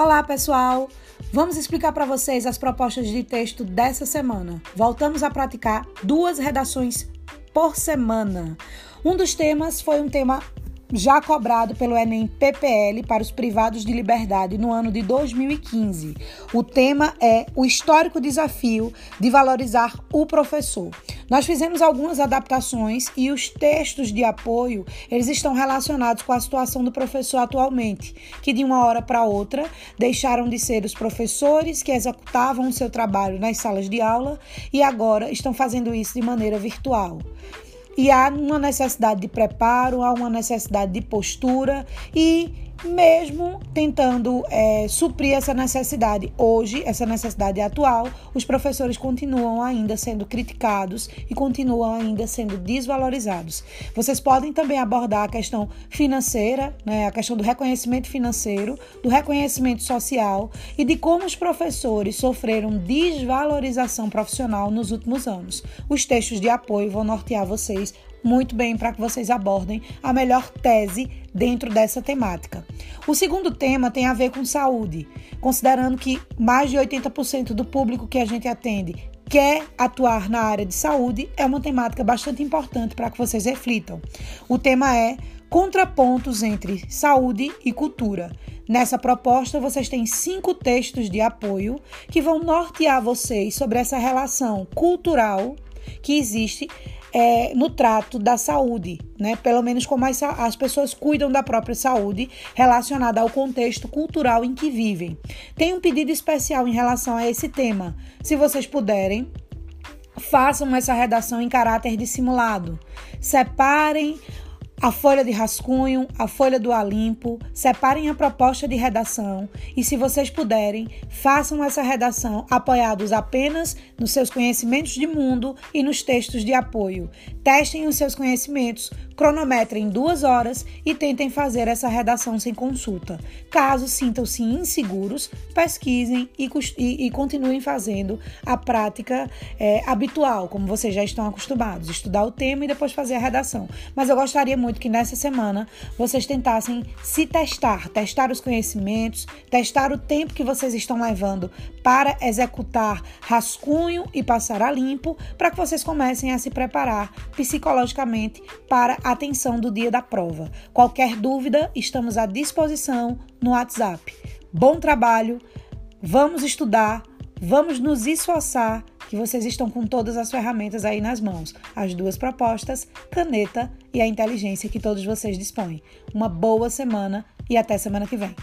Olá, pessoal! Vamos explicar para vocês as propostas de texto dessa semana. Voltamos a praticar duas redações por semana. Um dos temas foi um tema já cobrado pelo Enem PPL para os privados de liberdade no ano de 2015. O tema é o histórico desafio de valorizar o professor. Nós fizemos algumas adaptações e os textos de apoio, eles estão relacionados com a situação do professor atualmente, que de uma hora para outra deixaram de ser os professores que executavam o seu trabalho nas salas de aula e agora estão fazendo isso de maneira virtual. E há uma necessidade de preparo, há uma necessidade de postura e mesmo tentando é, suprir essa necessidade. Hoje, essa necessidade atual, os professores continuam ainda sendo criticados e continuam ainda sendo desvalorizados. Vocês podem também abordar a questão financeira, né, a questão do reconhecimento financeiro, do reconhecimento social e de como os professores sofreram desvalorização profissional nos últimos anos. Os textos de apoio vão nortear vocês muito bem para que vocês abordem a melhor tese dentro dessa temática. O segundo tema tem a ver com saúde, considerando que mais de 80% do público que a gente atende quer atuar na área de saúde, é uma temática bastante importante para que vocês reflitam. O tema é contrapontos entre saúde e cultura. Nessa proposta, vocês têm cinco textos de apoio que vão nortear vocês sobre essa relação cultural que existe é, no trato da saúde, né? Pelo menos como as, as pessoas cuidam da própria saúde relacionada ao contexto cultural em que vivem. Tem um pedido especial em relação a esse tema. Se vocês puderem, façam essa redação em caráter de simulado. Separem a folha de rascunho, a folha do Alimpo, separem a proposta de redação e, se vocês puderem, façam essa redação apoiados apenas nos seus conhecimentos de mundo e nos textos de apoio. Testem os seus conhecimentos, cronometrem duas horas e tentem fazer essa redação sem consulta. Caso sintam-se inseguros, pesquisem e, e, e, continuem fazendo a prática é, habitual, como vocês já estão acostumados, estudar o tema e depois fazer a redação. Mas eu gostaria muito muito que nessa semana vocês tentassem se testar, testar os conhecimentos, testar o tempo que vocês estão levando para executar rascunho e passar a limpo, para que vocês comecem a se preparar psicologicamente para a atenção do dia da prova. Qualquer dúvida, estamos à disposição no WhatsApp. Bom trabalho, vamos estudar, vamos nos esforçar que vocês estão com todas as ferramentas aí nas mãos, as duas propostas, caneta e a inteligência que todos vocês dispõem. Uma boa semana e até semana que vem.